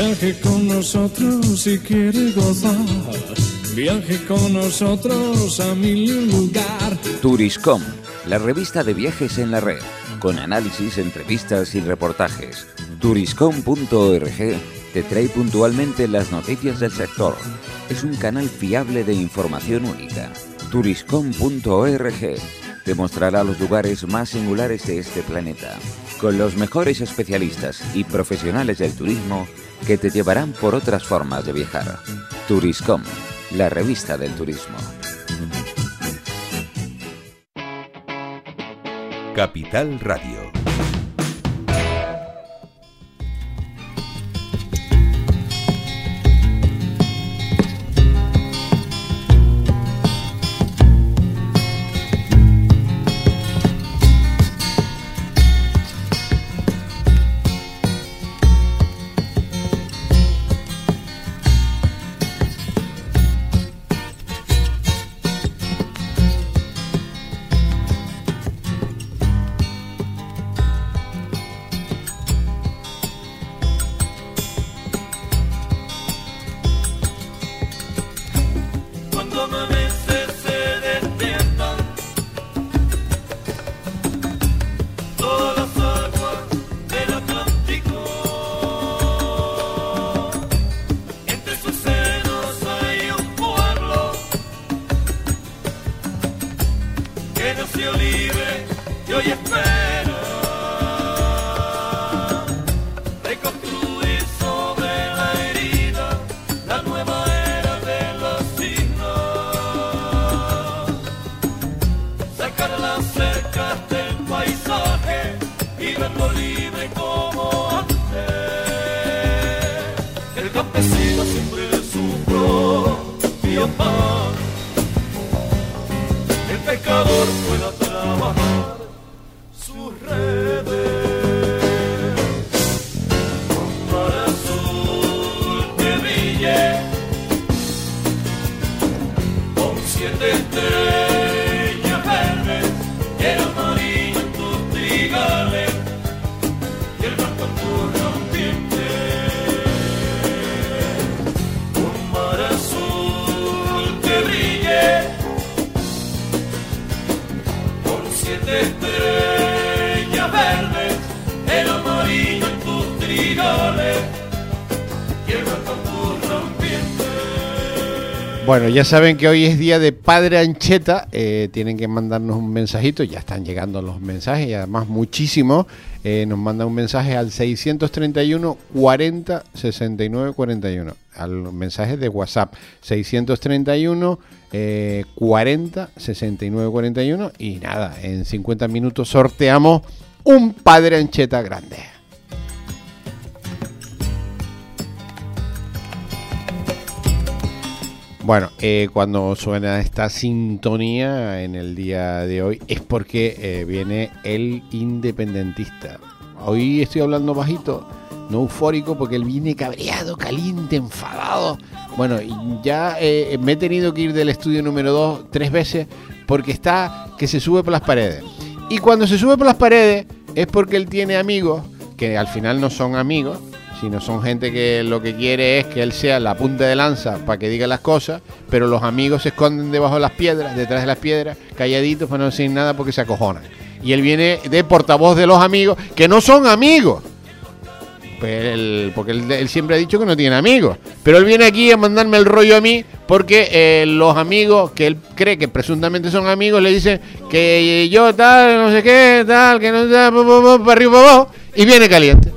Viaje con nosotros si quiere gozar. Viaje con nosotros a mi lugar. Turiscom, la revista de viajes en la red, con análisis, entrevistas y reportajes. Turiscom.org te trae puntualmente las noticias del sector. Es un canal fiable de información única. Turiscom.org te mostrará los lugares más singulares de este planeta, con los mejores especialistas y profesionales del turismo que te llevarán por otras formas de viajar. Turiscom, la revista del turismo. Capital Radio. Bueno, ya saben que hoy es día de Padre Ancheta. Eh, tienen que mandarnos un mensajito. Ya están llegando los mensajes y además muchísimo. Eh, nos manda un mensaje al 631 40 69 41. Al mensaje de WhatsApp 631 40 69 41. Y nada, en 50 minutos sorteamos un Padre Ancheta grande. Bueno, eh, cuando suena esta sintonía en el día de hoy es porque eh, viene el independentista. Hoy estoy hablando bajito, no eufórico, porque él viene cabreado, caliente, enfadado. Bueno, ya eh, me he tenido que ir del estudio número 2 tres veces porque está que se sube por las paredes. Y cuando se sube por las paredes es porque él tiene amigos que al final no son amigos, sino son gente que lo que quiere es que él sea la punta de lanza para que diga las cosas, pero los amigos se esconden debajo de las piedras, detrás de las piedras, calladitos para no decir nada porque se acojonan. Y él viene de portavoz de los amigos, que no son amigos. Pues porque él, siempre ha dicho que no tiene amigos. Pero él viene aquí a mandarme el rollo a mí porque eh, los amigos que él cree que presuntamente son amigos le dicen que yo tal, no sé qué, tal, que no sé, para arriba, para abajo, y viene caliente.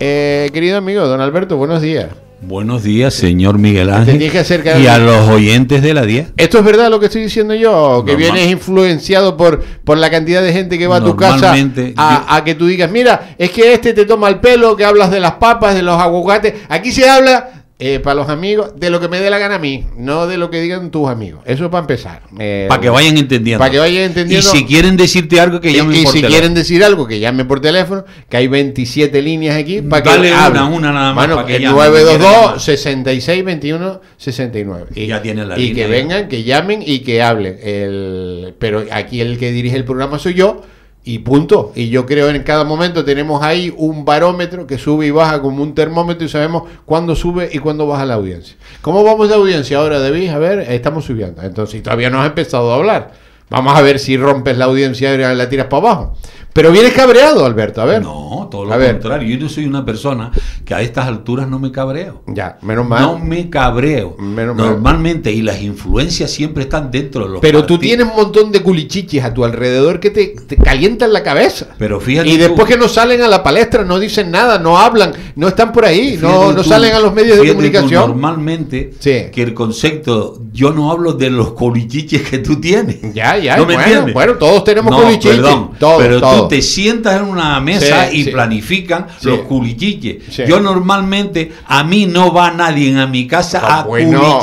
Eh, querido amigo, don Alberto, buenos días. Buenos días, señor Miguel Ángel. y a los oyentes de la 10. ¿Esto es verdad lo que estoy diciendo yo? Que vienes influenciado por, por la cantidad de gente que va a tu casa a, a, que tú digas, mira, es que este te toma el pelo, que hablas de las papas, de los aguacates. Aquí se habla eh, para los amigos, de lo que me dé la gana a mí, no de lo que digan tus amigos. Eso para empezar. Eh, para que vayan entendiendo. Para que vayan entendiendo. Y si quieren decirte algo, que llamen y, y si quieren decir algo, que llamen por teléfono, que hay 27 líneas aquí. Para que una, una nada más. Bueno, el 922 66 21 69. Y, ya tienen la Y que vengan, que llamen y que hablen. El, pero aquí el que dirige el programa soy yo y punto. Y yo creo en cada momento tenemos ahí un barómetro que sube y baja como un termómetro y sabemos cuándo sube y cuándo baja la audiencia. ¿Cómo vamos de audiencia ahora, David? A ver, estamos subiendo. Entonces, todavía no has empezado a hablar. Vamos a ver si rompes la audiencia y la tiras para abajo. Pero vienes cabreado, Alberto, a ver. No, todo lo contrario. Yo no soy una persona que a estas alturas no me cabreo. Ya, menos mal. No me cabreo. Normalmente, y las influencias siempre están dentro de los Pero tú tienes un montón de culichiches a tu alrededor que te, calientan la cabeza. Pero fíjate. Y después que no salen a la palestra, no dicen nada, no hablan, no están por ahí, no, no salen a los medios de comunicación. normalmente, que el concepto, yo no hablo de los culichiches que tú tienes. Ya, ya, ¿No bueno, bueno, todos tenemos culichiches. Perdón, pero tú te sientas en una mesa y planifican los culichiches. Yo normalmente, a mí no va nadie a mi casa a bueno,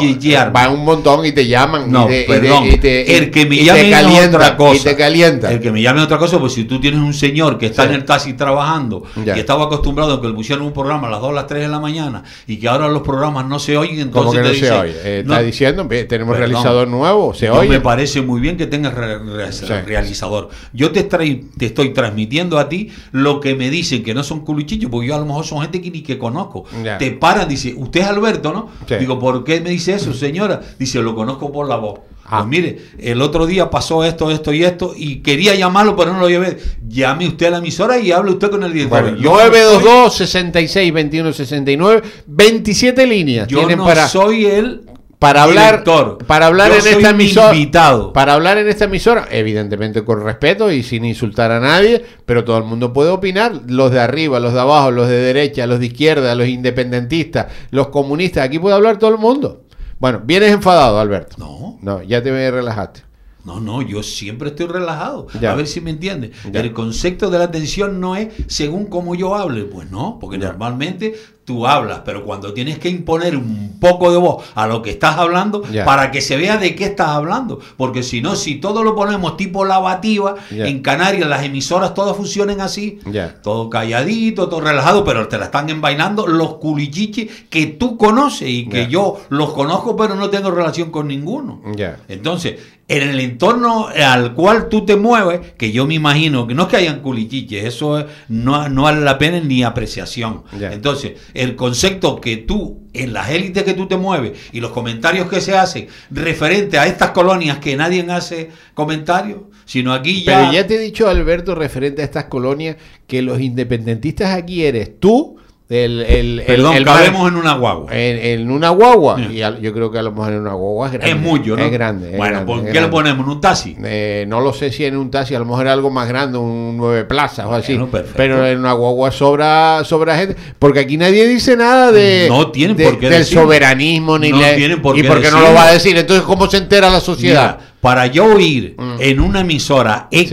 Va un montón y te llaman. No, y te, perdón. Y te, el que me llame calienta, otra cosa. Y te calienta. El que me llame otra cosa, pues si tú tienes un señor que está en el taxi trabajando y estaba acostumbrado a que le pusieran un programa a las 2 a las 3 de la mañana y que ahora los programas no se oyen, entonces ¿Cómo que no se oye? Eh, está diciendo, tenemos realizador nuevo, se oye. Me parece muy bien que tengas realizador. Yo te, te estoy transmitiendo a ti lo que me dicen que no son culichichos, porque yo a lo mejor son gente que ni que conozco. Te paran, dice, usted es Alberto, ¿no? Digo, ¿por qué me dice eso, señora? Dice, lo conozco por la voz. Ah. Pues mire, el otro día pasó esto, esto y esto, y quería llamarlo, pero no lo llevé. Llame usted a la emisora y hable usted con el director. Bueno, 922 66 21 69 27 líneas. Yo no para... soy el para hablar, para hablar en esta emisora, invitado. para hablar en esta emisora, evidentemente con respeto y sin insultar a nadie, pero todo el mundo puede opinar, los de arriba, los de abajo, los de derecha, los de izquierda, los independentistas, los comunistas, aquí puede hablar todo el mundo. Bueno, vienes enfadado, Alberto. No. No, ya te relajaste. No, no, yo siempre estoy relajado. A ver si me entiendes. El concepto de la atención no es según cómo yo hable. Pues no, porque normalmente tú hablas, pero cuando tienes que imponer un poco de voz a lo que estás hablando para que se vea de qué estás hablando, porque si no, si todo lo ponemos tipo lavativa, en Canarias las emisoras todas funcionan así, todo calladito, todo relajado, pero te la están envainando los culichiches que tú conoces y que yo los conozco, pero no tengo relación con ninguno. Entonces, en el entorno al cual tú te mueves, que yo me imagino que no es que hayan culichiches, eso no, no vale la pena ni apreciación. Entonces, el concepto que tú, en las élites que tú te mueves y los comentarios que se hacen referente a estas colonias que nadie hace comentarios, sino aquí ya... Pero ya te he dicho, Alberto, referente a estas colonias, que los independentistas aquí eres tú, el, el, Perdón, el, cabemos en una guagua. En, una guagua. Y yo creo que a lo mejor en una guagua es grande. Es mucho, ¿no? Es grande. bueno, ¿por qué lo ponemos? ¿En un taxi? Eh, no lo sé si en un taxi, a lo mejor algo más grande, un nueve plazas o así. Pero en una guagua sobra, sobra gente. Porque aquí nadie dice nada de. No tienen por qué Del soberanismo ni no tienen por qué Y porque no lo va a decir. Entonces, ¿cómo se entera la sociedad? para yo oír mm. en una emisora X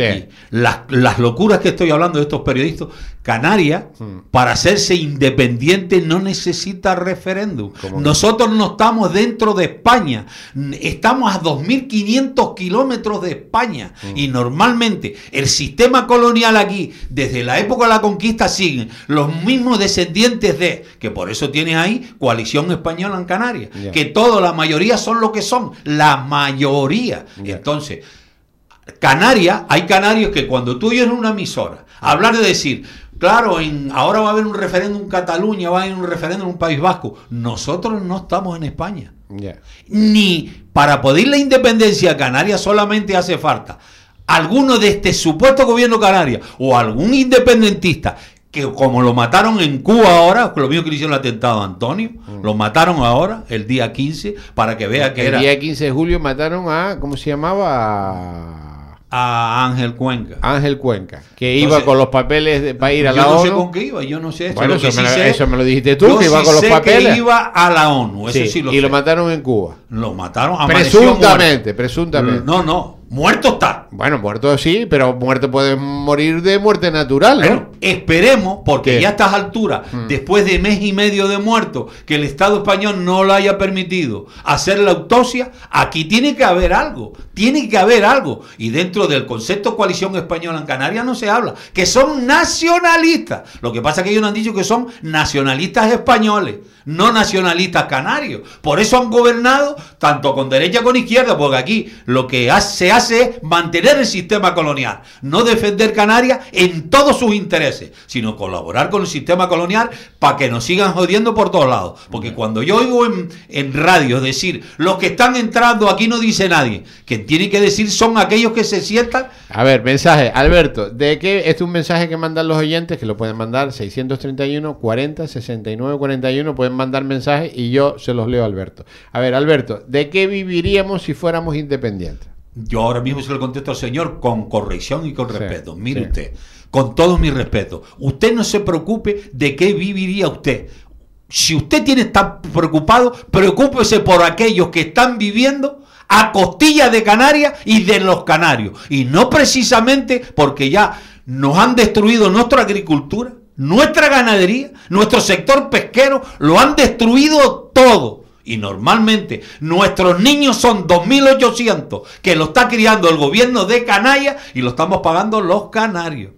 las, las, locuras que estoy hablando de estos periodistas, Canarias, mm. para hacerse independiente no necesita referéndum. Nosotros no estamos dentro de España, estamos a 2.500 kilómetros de España mm. y normalmente el sistema colonial aquí, desde la época de la conquista, siguen los mismos descendientes de, que por eso tienes ahí coalición española en Canarias, que toda la mayoría son lo que son, la mayoría. Entonces, Canarias, hay canarios que cuando tú oyes una emisora, hablar de decir, claro, en, ahora va a haber un referéndum en Cataluña, va a haber un referéndum en un País Vasco, nosotros no estamos en España. Ni para poder la independencia a Canarias solamente hace falta alguno de este supuesto gobierno canario o algún independentista que como lo mataron en Cuba ahora, lo mismo que le hicieron el atentado a Antonio, mm. lo mataron ahora, el día 15, para que vea que era... El día 15 de julio mataron a, ¿cómo se llamaba? A Ángel Cuenca. Ángel Cuenca, que iba con los papeles de, para ir a la ONU. Yo no sé con qué iba, yo no sé. Bueno, eso, me lo, dijiste tú, que iba con los papeles. Que iba a la ONU, eso sí, lo Y lo mataron en Cuba. Lo mataron a Presuntamente, presuntamente. No, no, Muerto está. Bueno, muerto sí, pero muerto puede morir de muerte natural, ¿no? esperemos, porque ya a estas alturas, mm. después de mes y medio de muerto, que el Estado español no lo haya permitido hacer la autopsia, aquí tiene que haber algo, tiene que haber algo. Y dentro del concepto coalición española en Canarias no se habla, que son nacionalistas. Lo que pasa es que ellos no han dicho que son nacionalistas españoles, no nacionalistas canarios. Por eso han gobernado tanto con derecha como con izquierda, porque aquí lo que se hace es mantener mantener el sistema colonial, no defender Canarias en todos sus intereses, sino colaborar con el sistema colonial para que nos sigan jodiendo por todos lados. Porque cuando yo oigo en, en radio decir, los que están entrando aquí no dice nadie, quien tiene que decir son aquellos que se sientan... A ver, mensaje, Alberto, ¿de qué? Este es un mensaje que mandan los oyentes, que lo pueden mandar 631 40 69 41, pueden mandar mensajes y yo se los leo a Alberto. A ver, Alberto, ¿de qué viviríamos si fuéramos independientes? Yo ahora mismo se lo contesto al señor con corrección y con Sí, respeto. Mire sí. usted, con todo mi respeto, usted no se preocupe de qué viviría usted. Si usted tiene estar preocupado, preocúpese por aquellos que están viviendo a costillas de Canarias y de los canarios. Y no precisamente porque ya nos han destruido nuestra agricultura, nuestra ganadería, nuestro sector pesquero, lo han destruido todo. Y normalmente nuestros niños son 2.800 que lo está criando el gobierno de Canarias y lo estamos pagando los canarios.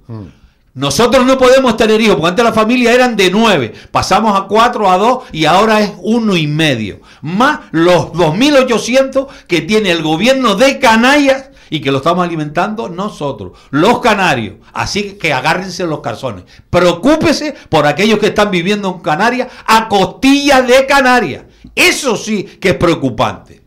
Nosotros no podemos tener hijos, porque antes la familia eran de nueve, pasamos a cuatro, a dos y ahora es uno y medio. Más los 2.800 que tiene el gobierno de Canarias y que lo estamos alimentando nosotros, los canarios. Así que agárrense los calzones. Preocúpese por aquellos que están viviendo en Canarias a costillas de Canarias. Eso sí que es preocupante.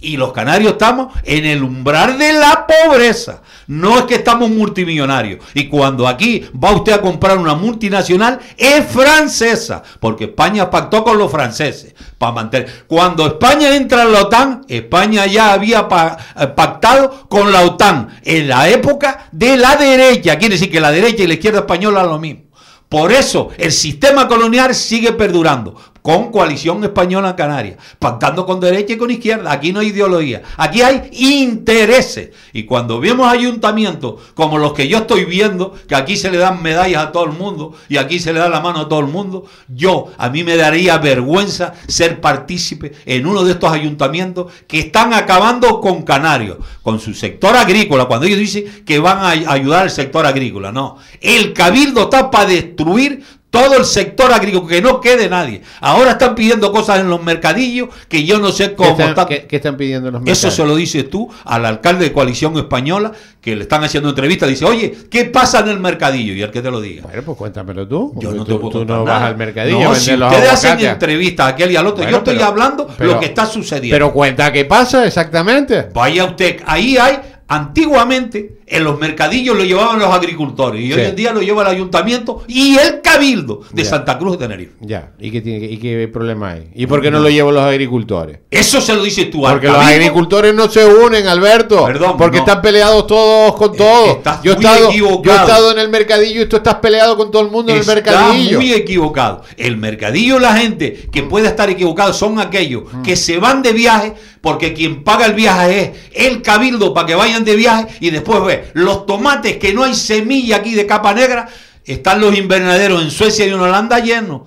Y los canarios estamos en el umbral de la pobreza. No es que estamos multimillonarios. Y cuando aquí va usted a comprar una multinacional, es francesa. Porque España pactó con los franceses para mantener. Cuando España entra en la OTAN, España ya había eh, pactado con la OTAN en la época de la derecha. Quiere decir que la derecha y la izquierda española es lo mismo. Por eso el sistema colonial sigue perdurando con coalición española en Canarias, pactando con derecha y con izquierda. Aquí no hay ideología, aquí hay intereses. Y cuando vemos ayuntamientos como los que yo estoy viendo, que aquí se le dan medallas a todo el mundo y aquí se le da la mano a todo el mundo, yo a mí me daría vergüenza ser partícipe en uno de estos ayuntamientos que están acabando con Canarios, con su sector agrícola, cuando ellos dicen que van a ay- ayudar al sector agrícola. No, el cabildo está para destruir todo el sector agrícola, que no quede nadie. Ahora están pidiendo cosas en los mercadillos que yo no sé ¿Qué cómo están, están. qué- qué están pidiendo los Eso mercados? se lo dices tú al alcalde de Coalición Española, que le están haciendo entrevista. Dice, oye, ¿qué pasa en el mercadillo? Y el que te lo diga. Bueno, pues cuéntamelo tú. Yo no te puedo tú no nada. vas al mercadillo No, a si los ustedes hacen entrevistas a aquel y al otro, Bueno, yo estoy pero- hablando pero- lo que está sucediendo. Pero cuenta qué pasa exactamente. Vaya usted, ahí hay, antiguamente en los mercadillos lo llevaban los agricultores y Sí. hoy en día lo lleva el ayuntamiento y el cabildo de Ya. Santa Cruz de Tenerife. Ya, ¿y qué, tiene, y qué problema hay? ¿Y por qué no lo llevan los agricultores? Eso se lo dices tú Porque los cabildo. agricultores no se unen, Alberto. Perdón, porque no. están peleados todos con todos. estás Yo he, estado, equivocado. yo he estado en el mercadillo y tú estás peleado con todo el mundo en el mercadillo. muy equivocado. El mercadillo, la gente que puede estar equivocado son aquellos que se van de viaje porque quien paga el viaje es el cabildo para que vayan de viaje y después ve los tomates que no hay semilla aquí de capa negra, están los invernaderos en Suecia y en Holanda llenos.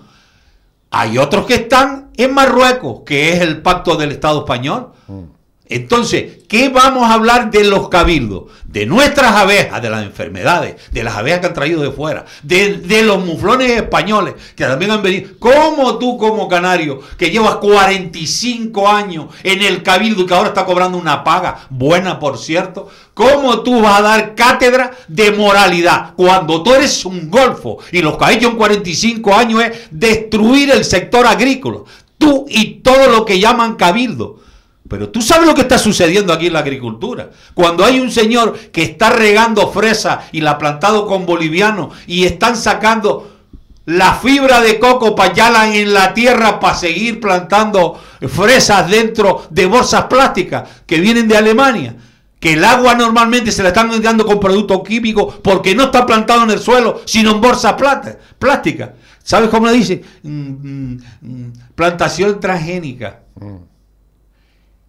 Hay otros que están en Marruecos, que es el pacto del Estado español. Entonces, ¿qué vamos a hablar de los cabildos? De nuestras abejas, de las enfermedades, de las abejas que han traído de fuera, de, los muflones españoles que también han venido. ¿Cómo tú como canario, que llevas 45 años en el cabildo y que ahora está cobrando una paga, buena por cierto, cómo tú vas a dar cátedra de moralidad cuando tú eres un golfo y lo que ha en 45 años es destruir el sector agrícola? Tú y todo lo que llaman cabildo. Pero tú sabes lo que está sucediendo aquí en la agricultura. Cuando hay un señor que está regando fresa y la ha plantado con boliviano y están sacando la fibra de coco para echarla en la tierra para seguir plantando fresas dentro de bolsas plásticas que vienen de Alemania. Que el agua normalmente se la están dando con productos químicos porque no está plantado en el suelo, sino en bolsas plásticas. ¿Sabes cómo le dice? Mm, mm, mm, plantación transgénica.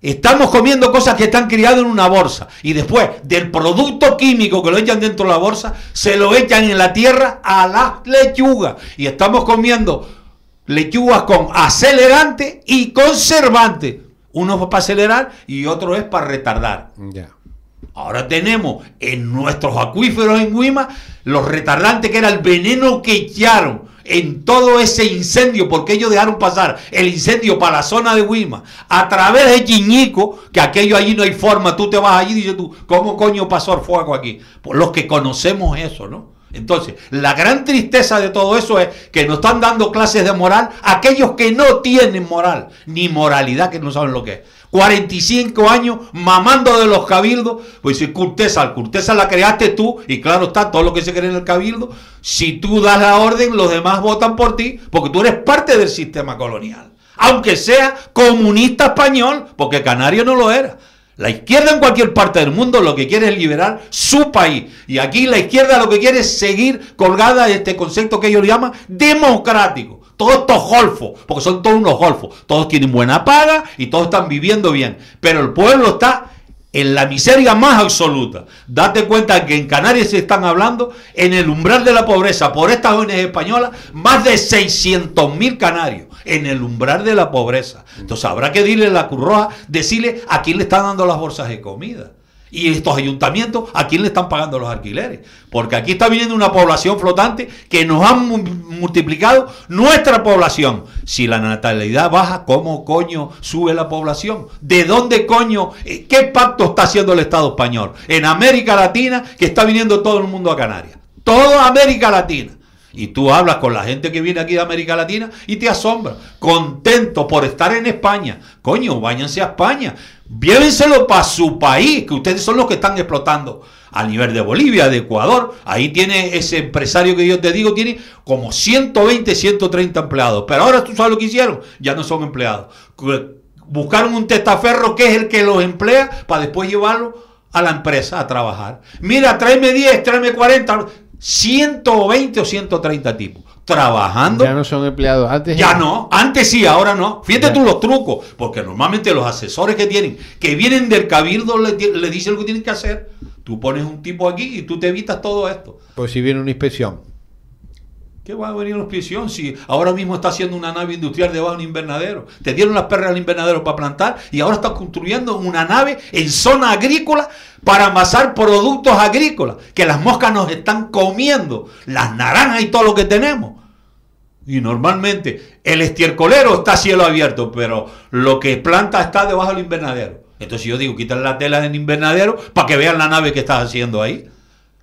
Estamos comiendo cosas que están criadas en una bolsa y después del producto químico que lo echan dentro de la bolsa, se lo echan en la tierra a las lechugas. Y estamos comiendo lechugas con acelerante y conservante. Uno es para acelerar y otro es para retardar. Ahora tenemos en nuestros acuíferos en Guima los retardantes que era el veneno que echaron en todo ese incendio, porque ellos dejaron pasar el incendio para la zona de Huima, a través de Chiñico, que aquello allí no hay forma, tú te vas allí y dices tú, ¿cómo coño pasó el fuego aquí? Por los que conocemos eso, ¿no? Entonces, la gran tristeza de todo eso es que nos están dando clases de moral aquellos que no tienen moral, ni moralidad, que no saben lo que es. 45 años mamando de los cabildos, pues si Curtesa, Curtesa la creaste tú, y claro está, todo lo que se cree en el cabildo, si tú das la orden, los demás votan por ti, porque tú eres parte del sistema colonial. Aunque sea comunista español, porque Canario no lo era. La izquierda en cualquier parte del mundo lo que quiere es liberar su país. Y aquí la izquierda lo que quiere es seguir colgada de este concepto que ellos llaman democrático. Todos estos golfos, porque son todos unos golfos. Todos tienen buena paga y todos están viviendo bien. Pero el pueblo está en la miseria más absoluta. Date cuenta que en Canarias se están hablando en el umbral de la pobreza por estas ONG españolas, más de 600.000 canarios en el umbral de la pobreza. Entonces habrá que decirle a la Cruz Roja, decirle a quién le están dando las bolsas de comida. Y estos ayuntamientos, ¿a quién le están pagando los alquileres? Porque aquí está viniendo una población flotante que nos han multiplicado nuestra población. Si la natalidad baja, ¿cómo coño sube la población? ¿De dónde coño? Eh, ¿Qué pacto está haciendo el Estado español? En América Latina, que está viniendo todo el mundo a Canarias. Toda América Latina. Y tú hablas con la gente que viene aquí de América Latina y te asombra. Contento por estar en España. Coño, váyanse a España. Llévenselo para su país, que ustedes son los que están explotando a nivel de Bolivia, de Ecuador. Ahí tiene ese empresario que yo te digo, tiene como 120, 130 empleados. Pero ahora tú sabes lo que hicieron, ya no son empleados. Buscaron un testaferro que es el que los emplea para después llevarlo a la empresa a trabajar. Mira, tráeme 10, tráeme 40. 120 o 130 tipos trabajando. Ya no son empleados. Antes ya no, antes sí, ahora no. Fíjate tú los trucos, porque normalmente los asesores que tienen, que vienen del cabildo, le, le dicen lo que tienen que hacer. Tú pones un tipo aquí y tú te evitas todo esto. Pues si viene una inspección. ¿Qué va a venir una inspección si ahora mismo está haciendo una nave industrial debajo de un invernadero? Te dieron las perras al invernadero para plantar y ahora estás construyendo una nave en zona agrícola para amasar productos agrícolas que las moscas nos están comiendo, las naranjas y todo lo que tenemos. Y normalmente el estiercolero está a cielo abierto, pero lo que planta está debajo del invernadero. Entonces yo digo, quítale la tela del invernadero para que vean la nave que estás haciendo ahí.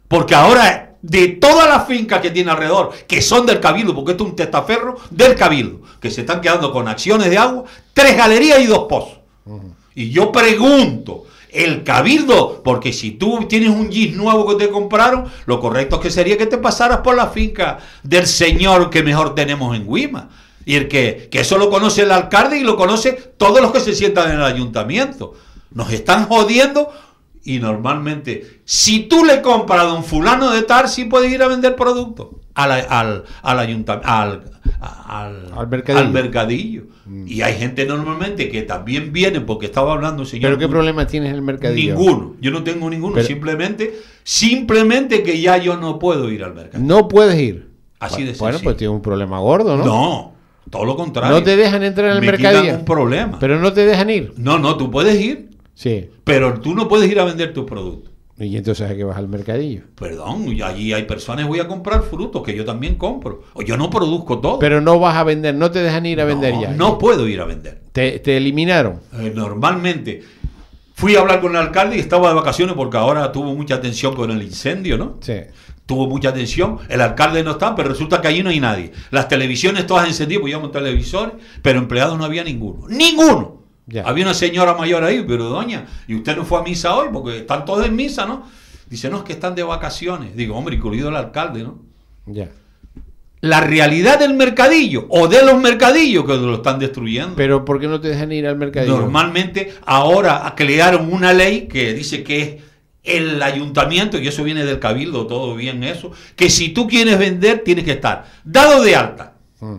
Porque ahora de todas las fincas que tiene alrededor, que son del Cabildo, porque esto es un testaferro del Cabildo, que se están quedando con acciones de agua, tres galerías y dos pozos. Y yo pregunto, el Cabildo, porque si tú tienes un GIS nuevo que te compraron, lo correcto es que sería que te pasaras por la finca del señor que mejor tenemos en Guima. Y el que, que eso lo conoce el alcalde y lo conoce todos los que se sientan en el ayuntamiento. Nos están jodiendo y normalmente, si tú le compras a don fulano de tal, sí puedes ir a vender productos al, al, al ayuntamiento, al, al, mercadillo. Mm. Y hay gente normalmente que también viene porque estaba hablando señor. ¿Pero qué problema tienes el mercadillo? Ninguno. Yo no tengo ninguno. simplemente, simplemente que ya yo no puedo ir al mercadillo. No puedes ir. Así de Bueno, pues tiene un problema gordo, ¿no? No. Todo lo contrario. No te dejan entrar al mercadillo. un problema. Pero no te dejan ir. No, no, tú puedes ir. Sí. Pero tú no puedes ir a vender tus productos. Y entonces hay que vas al mercadillo. Perdón, allí hay personas voy a comprar frutos que yo también compro. O yo no produzco todo. Pero no vas a vender, no te dejan ir a vender ya. No puedo ir a vender. ¿Te, eliminaron? Eh, normalmente. Fui a hablar con el alcalde y estaba de vacaciones porque ahora tuvo mucha atención con el incendio, ¿no? Sí. Tuvo mucha atención. El alcalde no está, pero resulta que allí no hay nadie. Las televisiones todas encendidas, pues un televisores, pero empleados no había ninguno. ¡Ninguno! Había una señora mayor ahí, pero doña, ¿y usted no fue a misa hoy? Porque están todos en misa, ¿no? Dice, no, es que están de vacaciones. Digo, hombre, incluido el alcalde, ¿no? Ya. La realidad del mercadillo o de los mercadillos que lo están destruyendo. Pero ¿por qué no te dejan ir al mercadillo? Normalmente ahora crearon una ley que dice que es el ayuntamiento, y eso viene del cabildo, todo bien eso, que si tú quieres vender tienes que estar dado de alta. Mm.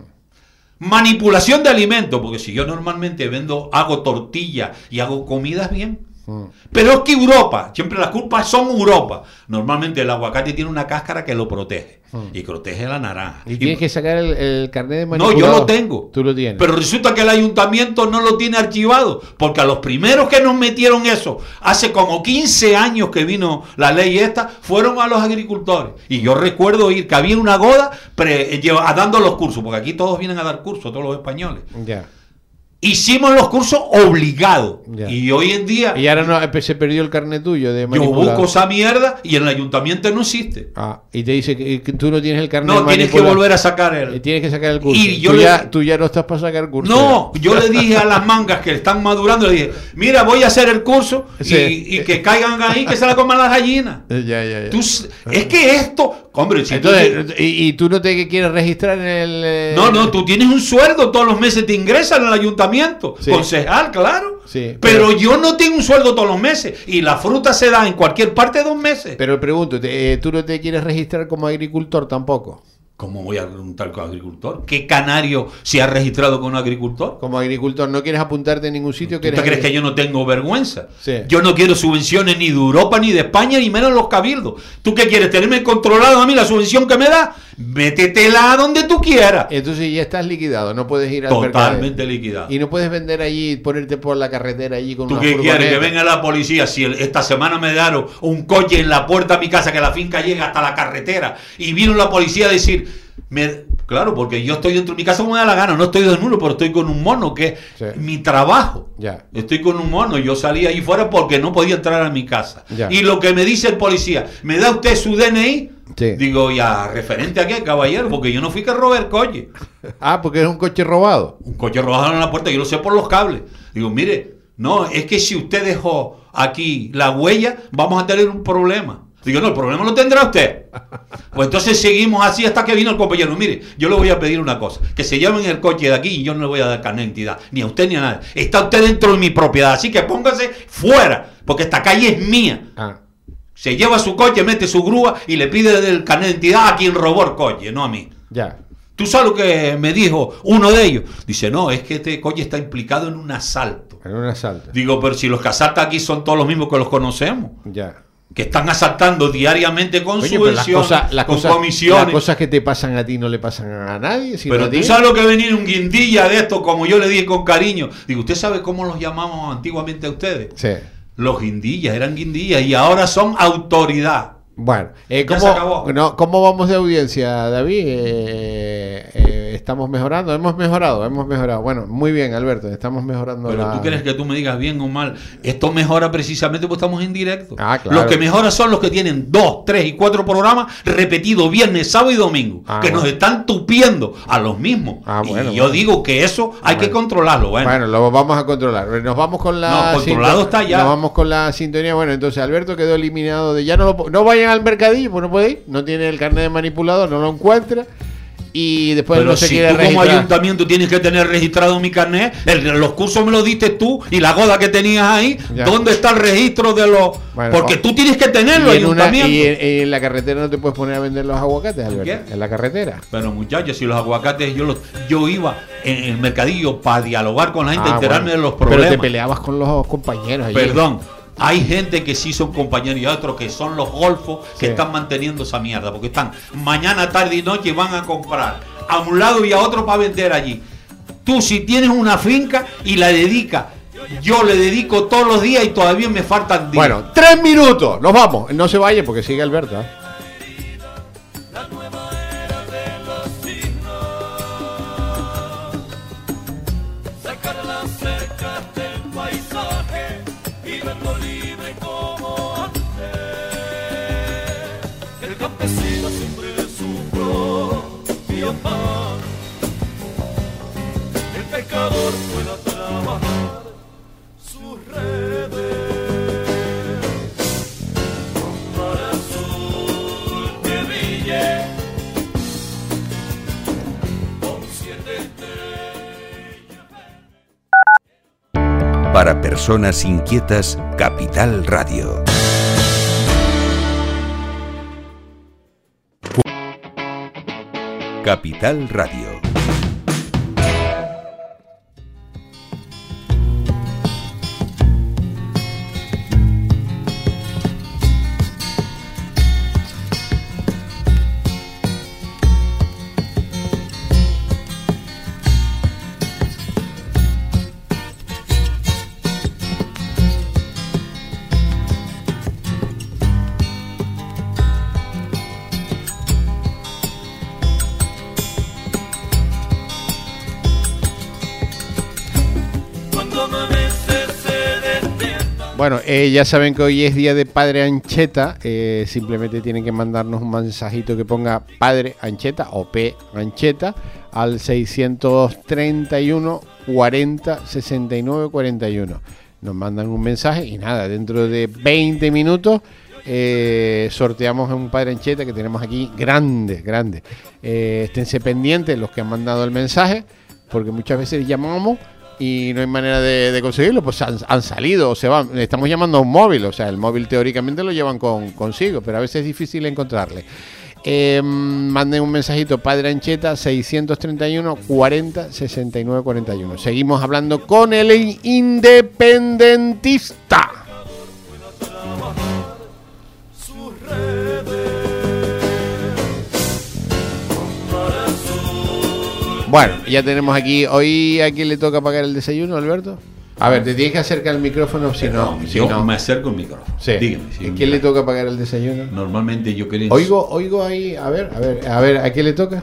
Manipulación de alimentos, porque si yo normalmente vendo, hago tortilla y hago comidas bien. Mm. Pero es que Europa, siempre las culpas son Europa. Normalmente el aguacate tiene una cáscara que lo protege. Y que protege la naranja. Y, tienes que sacar el, el carnet de No, manipulado. yo lo tengo. Tú lo tienes. Pero resulta que el ayuntamiento no lo tiene archivado, porque a los primeros que nos metieron eso, hace como 15 años que vino la ley esta, fueron a los agricultores. Y yo recuerdo ir, que había una goda pre- eh, dando los cursos, porque aquí todos vienen a dar cursos, todos los españoles. Ya. Hicimos los cursos obligados. Y hoy en día Y ahora no, eh, se perdió el carnet tuyo de yo busco esa mierda y en el ayuntamiento no existe. Ah, y te dice que, que tú no tienes el carnet No, tienes que volver a sacar Eh, el... Tienes que sacar el curso. Y yo tú, le- ya, tú ya no estás para sacar curso. No, yo le dije a las mangas que están madurando, le dije, mira, voy a hacer el curso y, Sí. y que caigan ahí, que se la coman las gallinas. Eh, Ya, ya, ya. Tú es que esto, hombre, si tú Entonces, y, y tú no te quieres registrar en el. eh, No, no, tú tienes un sueldo, todos los meses te ingresan al ayuntamiento. Sí. Concejal, claro. Sí, pero, pero- yo no tengo un sueldo todos los meses. Y la fruta se da en cualquier parte de dos meses. Pero pregunto, eh, ¿tú no te quieres registrar como agricultor tampoco? ¿Cómo voy a preguntar con agricultor? ¿Qué canario se ha registrado con un agricultor? Como agricultor, ¿no quieres apuntarte en ningún sitio? ¿Tú te crees que yo no tengo vergüenza? Sí. Yo no quiero subvenciones ni de Europa, ni de España, ni menos los cabildos. ¿Tú qué quieres? ¿Tenerme controlado a mí la subvención que me da? Métetela a donde tú quieras. Entonces ya estás liquidado, no puedes ir al Totalmente liquidado. Y no puedes vender allí, ponerte por la carretera allí con ¿Tú una qué quieres? Que venga la policía. Si el- esta semana me dieron un coche en la puerta de mi casa, que la finca llega hasta la carretera, y vino la policía a decir, me- claro, porque yo estoy dentro de mi casa como me da la gana, no estoy desnudo, pero estoy con un mono, que es mi trabajo. Ya. Estoy con un mono, yo salí ahí fuera porque no podía entrar a mi casa. Ya. Y lo que me dice el policía, ¿me da usted su DNI? Sí. Digo, ya, referente a qué, caballero, porque yo no fui que robé el coche. Ah, porque es un coche robado. Un coche robado en la puerta, yo lo sé por los cables. Digo, mire, no, es que si usted dejó aquí la huella, vamos a tener un problema. Digo, no, el problema lo tendrá usted. Pues entonces seguimos así hasta que vino el compañero. Mire, yo le voy a pedir una cosa, que se lleven el coche de aquí y yo no le voy a dar carnet de identidad, ni a usted ni a nadie. Está usted dentro de mi propiedad, así que póngase fuera, porque esta calle es mía. Ah, Se lleva su coche, mete su grúa y le pide el carnet de identidad a quien robó el coche, no a mí. ya. ¿Tú sabes lo que me dijo uno de ellos? Dice, no, es que este coche está implicado en un asalto. En un asalto. Digo, pero si los que asaltan aquí son todos los mismos que los conocemos, Ya. Que están asaltando diariamente con Oye, subvenciones, cosas, con cosas, comisiones. las cosas que te pasan a ti no le pasan a nadie. sino pero a tú sabes lo que venir un guindilla de esto, como yo le dije con cariño. Digo, ¿usted sabe cómo los llamamos antiguamente a ustedes? Sí. Los guindillas, eran guindillas y ahora son autoridad. Bueno, eh, Ya ¿cómo, se acabó. no, ¿cómo vamos de audiencia, David? Eh, eh, ¿Estamos mejorando? Hemos mejorado, hemos mejorado. Bueno, muy bien, Alberto, estamos mejorando. Pero la- tú crees que tú me digas bien o mal. Esto mejora precisamente porque estamos en directo. Ah, claro. Los que mejoran son los que tienen dos, tres y cuatro programas repetidos viernes, sábado y domingo. Ah, que bueno. nos están tupiendo a los mismos. Ah, y yo bueno. digo que eso hay que controlarlo. Bueno, Bueno, lo vamos a controlar. Nos vamos con la. No, controlado está ya. Nos vamos con la sintonía. Bueno, entonces Alberto quedó eliminado de. Ya no lo No vayan al mercadillo, pues no puede ir. No tiene el carnet de manipulador, no lo encuentra. Y después pero no se si quiere tú como ayuntamiento tienes que tener registrado mi carnet, el- los cursos me los diste tú y la goda que tenías ahí, Ya. ¿dónde está el registro de los...? Bueno, Porque tú tienes que tenerlo, y en, una- ayuntamiento. y en- en la carretera no te puedes poner a vender los aguacates, Alberto. En la carretera. Pero muchachos, si los aguacates yo los, yo iba en el mercadillo para dialogar con la gente, Ah, enterarme bueno. de los Pero problemas. te peleabas con los compañeros allí. Perdón, hay gente que sí son compañeros y otros que son los golfos que Sí. están manteniendo esa mierda, porque están mañana, tarde y noche van a comprar a un lado y a otro para vender allí. Tú si tienes una finca y la dedicas, yo le dedico todos los días y todavía me faltan días. Bueno, tres minutos. Nos vamos. No se vaya porque sigue Alberto. Para personas inquietas, Capital Radio. Capital Radio. Ya saben que hoy es día de Padre Ancheta. eh, simplemente tienen que mandarnos un mensajito que ponga Padre Ancheta o P Ancheta al 631 40 69 41. Nos mandan un mensaje y nada, dentro de 20 minutos eh, sorteamos un Padre Ancheta que tenemos aquí grandes, grandes. Eh, esténse pendientes los que han mandado el mensaje, porque muchas veces llamamos y no hay manera de, conseguirlo, pues han, salido o se van. Estamos llamando a un móvil, o sea, el móvil teóricamente lo llevan con, consigo, pero a veces es difícil encontrarle. Eh, manden un mensajito Padre Ancheta 631 40 69 41. Seguimos hablando con el independentista. Bueno, ya tenemos aquí. Hoy a quién le toca pagar el desayuno, Alberto. A ver, te tienes que acercar el micrófono si no. No, si yo no. me acerco al micrófono. Sí. Dígame. ¿A quién le toca pagar el desayuno? Normalmente yo creo. Oigo, oigo ahí, a ver, a ver, a ver, ¿a quién le toca?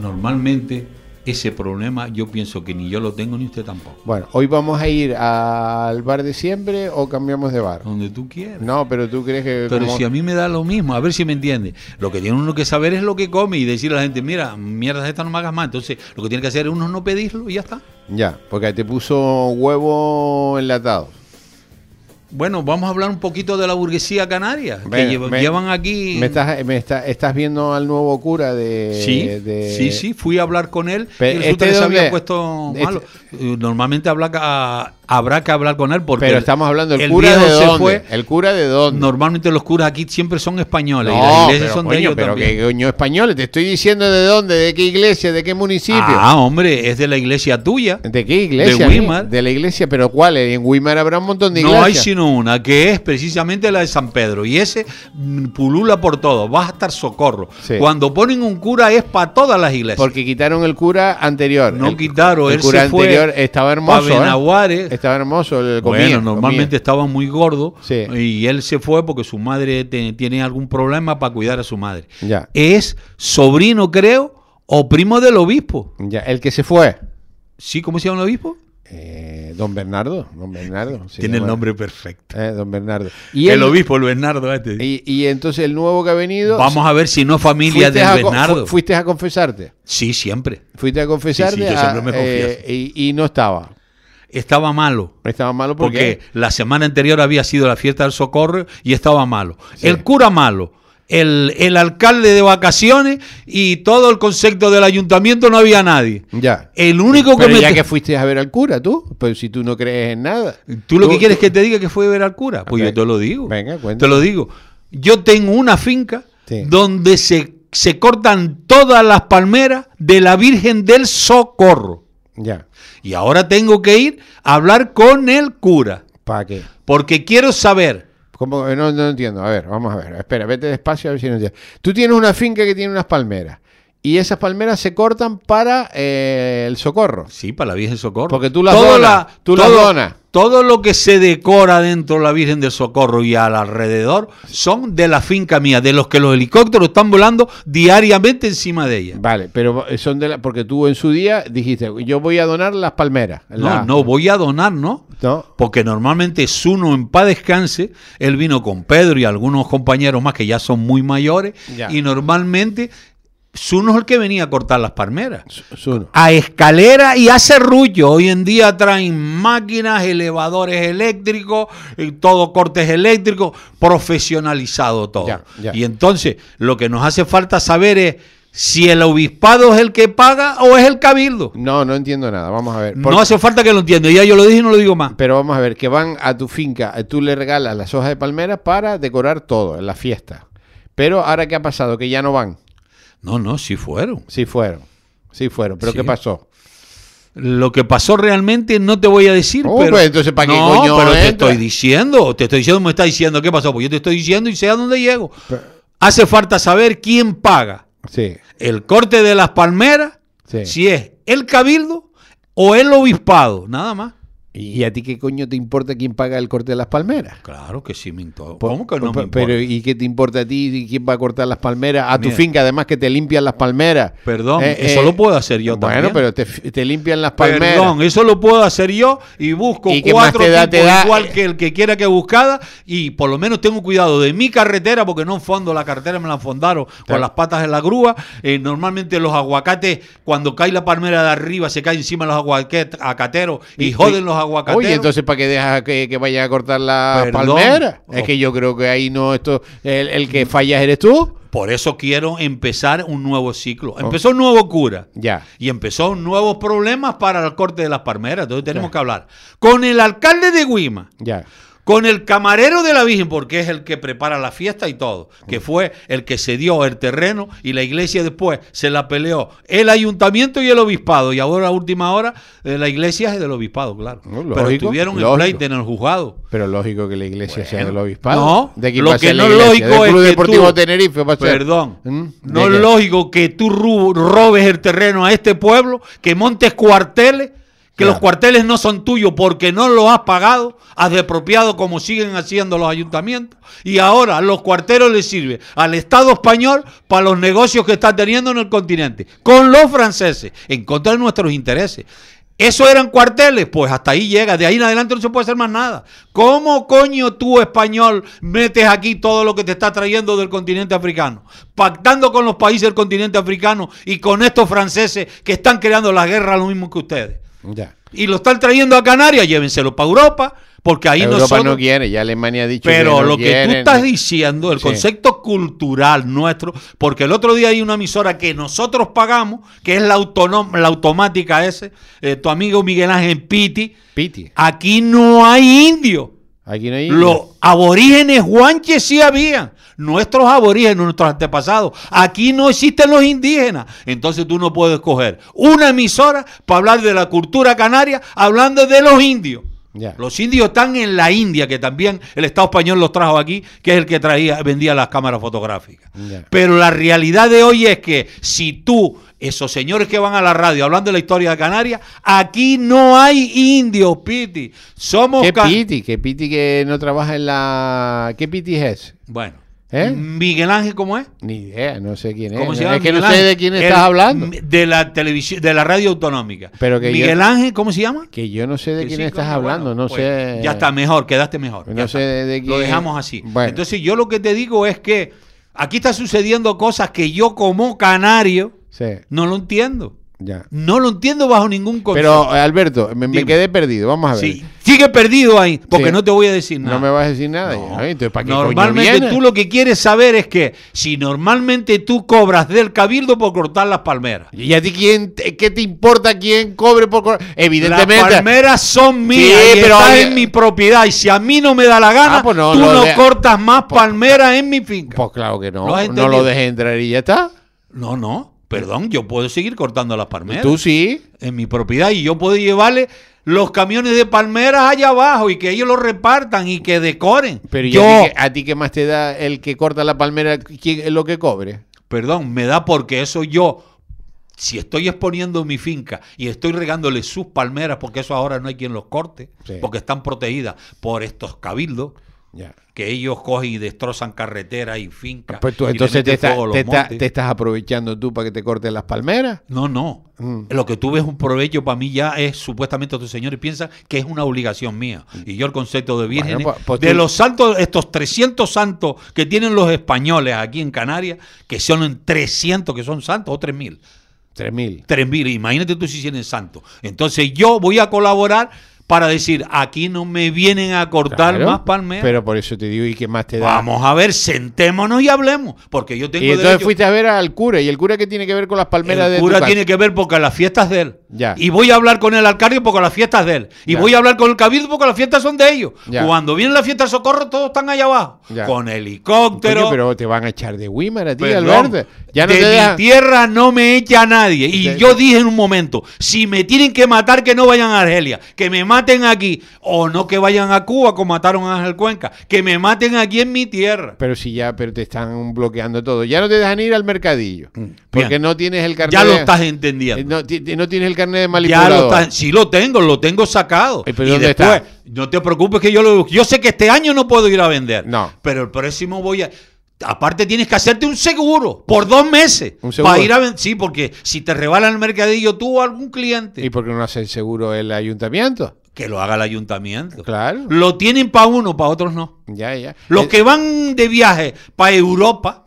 Normalmente ese problema yo pienso que ni yo lo tengo ni usted tampoco. Bueno, hoy vamos a ir al bar de siempre o cambiamos de bar. Donde tú quieras. No, pero tú crees que Pero como- si a mí me da lo mismo, a ver si me entiende. Lo que tiene uno que saber es lo que come y decirle a la gente, mira, mierda esta no me hagas más. Entonces, lo que tiene que hacer es uno no pedirlo y ya está. ya, porque te puso huevo enlatado. Bueno, vamos a hablar un poquito de la burguesía canaria, que Venga, lleva- me- llevan aquí... Me estás, me está- estás viendo al nuevo cura de. Sí, de- sí, sí, fui a hablar con él Pe- y resulta ¿este que se dónde? había puesto Este- malo. Normalmente habla ca- habrá que hablar con él porque Pero estamos hablando del el cura de dónde. fue. El cura de dónde. Normalmente los curas aquí siempre son españoles y las No, iglesias pero, son de ellos pero también. que coño españoles. Te estoy diciendo de dónde, de qué iglesia, de qué municipio. Ah, hombre, es de la iglesia tuya. ¿De qué iglesia? de? Weimar. De la iglesia, pero ¿cuál? En Weimar habrá un montón de No iglesias. hay sino una, que es precisamente la de San Pedro. Y ese mm, pulula por todo. Vas a estar socorro. Sí. Cuando ponen un cura es para todas las iglesias. Porque quitaron el cura anterior. no el, quitaron, el él cura se fue anterior estaba hermoso. Estaba hermoso. el- comía, bueno, normalmente comía. estaba muy gordo Sí. y él se fue porque su madre te- tiene algún problema para cuidar a su madre. Ya. Es sobrino, creo, o primo del obispo. Ya, el que se fue. ¿Sí? ¿Cómo se llama el obispo? Eh, don Bernardo. Don Bernardo. Tiene el nombre perfecto. Eh, don Bernardo. Y, el obispo, el Bernardo. Este. y, y entonces el nuevo que ha venido. Vamos a ver si no familia del a Bernardo. fu- Fuiste a confesarte. Sí, siempre. Fuiste a confesarte. Sí, sí, yo a- siempre me confieso. eh, y, y no estaba. Estaba malo. Estaba malo Porque porque. la semana anterior había sido la fiesta del socorro y estaba malo. Sí. El cura malo. El, el alcalde de vacaciones y todo el concepto del ayuntamiento no había nadie. Ya. El único que Pero me... ya que fuiste a ver al cura, tú. Pues si tú no crees en nada. ¿Tú lo que quieres que te diga que fue a ver al cura? Pues yo te lo digo. Venga, cuéntame. Te lo digo. Yo tengo una finca Sí. donde se, se cortan todas las palmeras de la Virgen del Socorro. Ya. Y ahora tengo que ir a hablar con el cura. ¿Para qué? Porque quiero saber. ¿Cómo? No, no entiendo. A ver, vamos a ver. Espera, vete despacio a ver si no entiendo. Tú tienes una finca que tiene unas palmeras. Y esas palmeras se cortan para eh, el socorro. Sí, para la Virgen del Socorro. Porque tú las Todo donas, tú las todo, donas. Todo lo que se decora dentro de la Virgen del Socorro y al alrededor son de la finca mía, de los que los helicópteros están volando diariamente encima de ella. Vale, pero son de la, porque tú en su día dijiste, yo voy a donar las palmeras. No, La- no, voy a donar, ¿no? No. Porque normalmente Zuno en paz descanse, él vino con Pedro y algunos compañeros más que ya son muy mayores, Ya. y normalmente Zuno es el que venía a cortar las palmeras. A escalera y hace rullo. Hoy en día traen máquinas, elevadores eléctricos, eh, todo cortes eléctricos, profesionalizado todo. Ya, ya. Y entonces lo que nos hace falta saber es si el obispado es el que paga o es el cabildo. No, no entiendo nada. Vamos a ver. No hace falta que lo entienda. Ya yo lo dije y no lo digo más. Pero vamos a ver, que van a tu finca, eh, tú le regalas las hojas de palmera para decorar todo en la fiesta. Pero ahora qué ha pasado, que ya no van. No, no, sí fueron. Sí fueron. Sí fueron. ¿Pero Sí. qué pasó? Lo que pasó realmente no te voy a decir, Oh, pero pues entonces, ¿para qué no, coño pero te estoy diciendo, te estoy diciendo, me está diciendo qué pasó, pues yo te estoy diciendo y sé a dónde llego. Hace falta saber quién paga Sí. el corte de las palmeras, Sí. si es el cabildo o el obispado, nada más. ¿Y a ti qué coño te importa quién paga el corte de las palmeras? Claro que sí me importa. Pues- ¿Cómo que no pues, me Pero importa? ¿y qué te importa a ti quién va a cortar las palmeras? A tu Mira. finca, además que te limpian las palmeras. Perdón, Eh, eso eh, lo puedo hacer yo bueno, también. pero te, te limpian las palmeras. Perdón, eso lo puedo hacer yo y busco ¿Y cuatro da? tipos da- igual que el que quiera que buscada y por lo menos tengo cuidado de mi carretera porque no fondo la carretera me la fondaron con las patas en la grúa. Eh, normalmente los aguacates cuando cae la palmera de arriba se cae encima los aguacateros y, joden los aguacateros. Oye, entonces ¿para qué dejas que, que vayan a cortar las Perdón. palmeras? Es Oh. que yo creo que ahí no, esto, el, el que fallas eres tú. Por eso quiero empezar un nuevo ciclo. Empezó un nuevo cura. Oh. Ya. Y empezó nuevos problemas para el corte de las palmeras. Entonces tenemos que hablar con el alcalde de Guima, Ya. Con el camarero de la Virgen, porque es el que prepara la fiesta y todo, que fue el que se dio el terreno y la iglesia después se la peleó el ayuntamiento y el obispado. Y ahora, a última hora, eh, la iglesia es del obispado, claro. No, Pero lógico, estuvieron en lógico. pleite en el juzgado. Pero lógico que la iglesia sea del obispado. no, ¿De lo que no es lógico ¿Del es Club que Deportivo tú- Tenerife? Perdón. ¿Mm? No ¿De es lógico que tú robes el terreno a este pueblo, que montes cuarteles, que Claro. los cuarteles no son tuyos porque no los has pagado, has depropiado como siguen haciendo los ayuntamientos. Y ahora los cuarteles le sirven al Estado español para los negocios que está teniendo en el continente, con los franceses, en contra de nuestros intereses. ¿Eso eran cuarteles? Pues hasta ahí llega. De ahí en adelante no se puede hacer más nada. ¿Cómo coño tú, español, metes aquí todo lo que te está trayendo del continente africano? Pactando con los países del continente africano y con estos franceses que están creando la guerra lo mismo que ustedes. Ya. Y lo están trayendo a Canarias, llévenselo para Europa, porque ahí Europa nosotros... no quiere, ya Alemania ha dicho Pero que no lo que tú estás diciendo, el Sí. concepto cultural nuestro, porque el otro día hay una emisora que nosotros pagamos, que es la, autonom- la automática ese, eh, tu amigo Miguel Ángel Piti, Piti. aquí no hay indio. Los aborígenes guanches sí habían. Nuestros aborígenes, nuestros antepasados. Aquí no existen los indígenas. Entonces tú no puedes coger una emisora para hablar de la cultura canaria hablando de los indios. Los indios están en la India, que también el Estado español los trajo aquí, que es el que traía, vendía las cámaras fotográficas. Pero la realidad de hoy es que si tú, esos señores que van a la radio hablando de la historia de Canarias, aquí no hay indios, Piti. Somos ¿Qué Piti? ¿Qué Piti que no trabaja en la. ¿Qué Piti es? Bueno. ¿Eh? Miguel Ángel, ¿cómo es? Ni idea, no sé quién es. ¿Cómo se es que no sé de quién El- estás hablando. De la televisión, de la radio autonómica. Pero que Miguel yo- Ángel, ¿cómo se llama? Que yo no sé de quién sí, estás hablando, no pues, sé. Ya está mejor, quedaste mejor. No sé de Lo quién- dejamos así. Bueno. Entonces yo lo que te digo es que aquí está sucediendo cosas que yo como canario Sí, no lo entiendo. Ya. No lo entiendo bajo ningún concepto. Pero, eh, Alberto, me, quedé perdido. Vamos a ver. Sí, sigue perdido ahí, porque Sí. no te voy a decir nada. No me vas a decir nada. No. ya. Entonces, ¿para qué coño Normalmente tú lo que quieres saber es que si normalmente tú cobras del cabildo por cortar las palmeras. ¿Y a ti quién, qué te importa quién cobre por co- Evidentemente. Las palmeras son mías Sí, y pero están en mi propiedad. Y si a mí no me da la gana, Ah, pues no, tú no de- cortas más Pues- palmeras en mi finca. Pues claro que no. ¿Lo has No lo dejes entrar y ya está. no, no, perdón, yo puedo seguir cortando las palmeras Tú sí. en mi propiedad y yo puedo llevarle los camiones de palmeras allá abajo y que ellos los repartan y que decoren. Pero ¿y yo, a, ti, qué- a ti qué más te da el que corta la palmera? ¿Quién es lo que cobre? perdón, me da porque eso yo, si estoy exponiendo mi finca y estoy regándole sus palmeras, porque eso ahora no hay quien los corte, Sí. porque están protegidas por estos cabildos, Que ellos cogen y destrozan carreteras y fincas. Pues tú y entonces te, está- te está- montes. te estás aprovechando tú para que te corten las palmeras. No, no. Mm. Lo que tú ves un provecho para mí ya es supuestamente estos señores piensan que es una obligación mía. Y yo el concepto de vírgenes, pues- pues de tú- los santos, estos 300 santos que tienen los españoles aquí en Canarias, que son en 300 que son santos o 3000. 3.000. 3.000, imagínate tú si tienen santos. Entonces yo voy a colaborar para decir, aquí no me vienen a cortar Claro, más palmeras. Pero por eso te digo, ¿y qué más te da? Vamos a ver, sentémonos y hablemos, porque yo tengo Y entonces derecho- fuiste a ver al cura. ¿Y el cura qué tiene que ver con las palmeras de el tu cura casa? tiene que ver porque las fiestas de él. Ya. Y voy a hablar con el alcalde porque las fiestas de él. Y Ya. voy a hablar con el cabildo porque las fiestas son de ellos. Ya. Cuando viene la fiesta de socorro, todos están allá abajo. Ya. Con helicóptero. Coño, pero te van a echar de Wimar a ti, Alberto. Ya no de te mi dejan- tierra no me echa nadie. Y De- yo dije en un momento, si me tienen que matar, que no vayan a Argelia, que me maten aquí, o no que vayan a Cuba como mataron a Ángel Cuenca, que me maten aquí en mi tierra. Pero si ya, pero te están bloqueando todo. Ya no te dejan ir al mercadillo. Porque Mm, bien. no tienes el carnet. Ya lo estás eh, entendiendo. No, ti- no tienes el carnet de Ya manipulador. lo está- sí lo tengo, lo tengo sacado. ¿Y pero y dónde después, está? no te preocupes que yo lo yo sé que este año no puedo ir a vender. No. Pero el próximo voy a Aparte tienes que hacerte un seguro por dos meses ¿Un seguro? para ir a vender. Sí, porque si te rebalan el mercadillo tú o algún cliente, ¿Y por qué no hace el seguro el ayuntamiento? que lo haga el ayuntamiento. Claro. Lo tienen para uno, para otros no. Ya, ya. Los Eh, que van de viaje para Europa,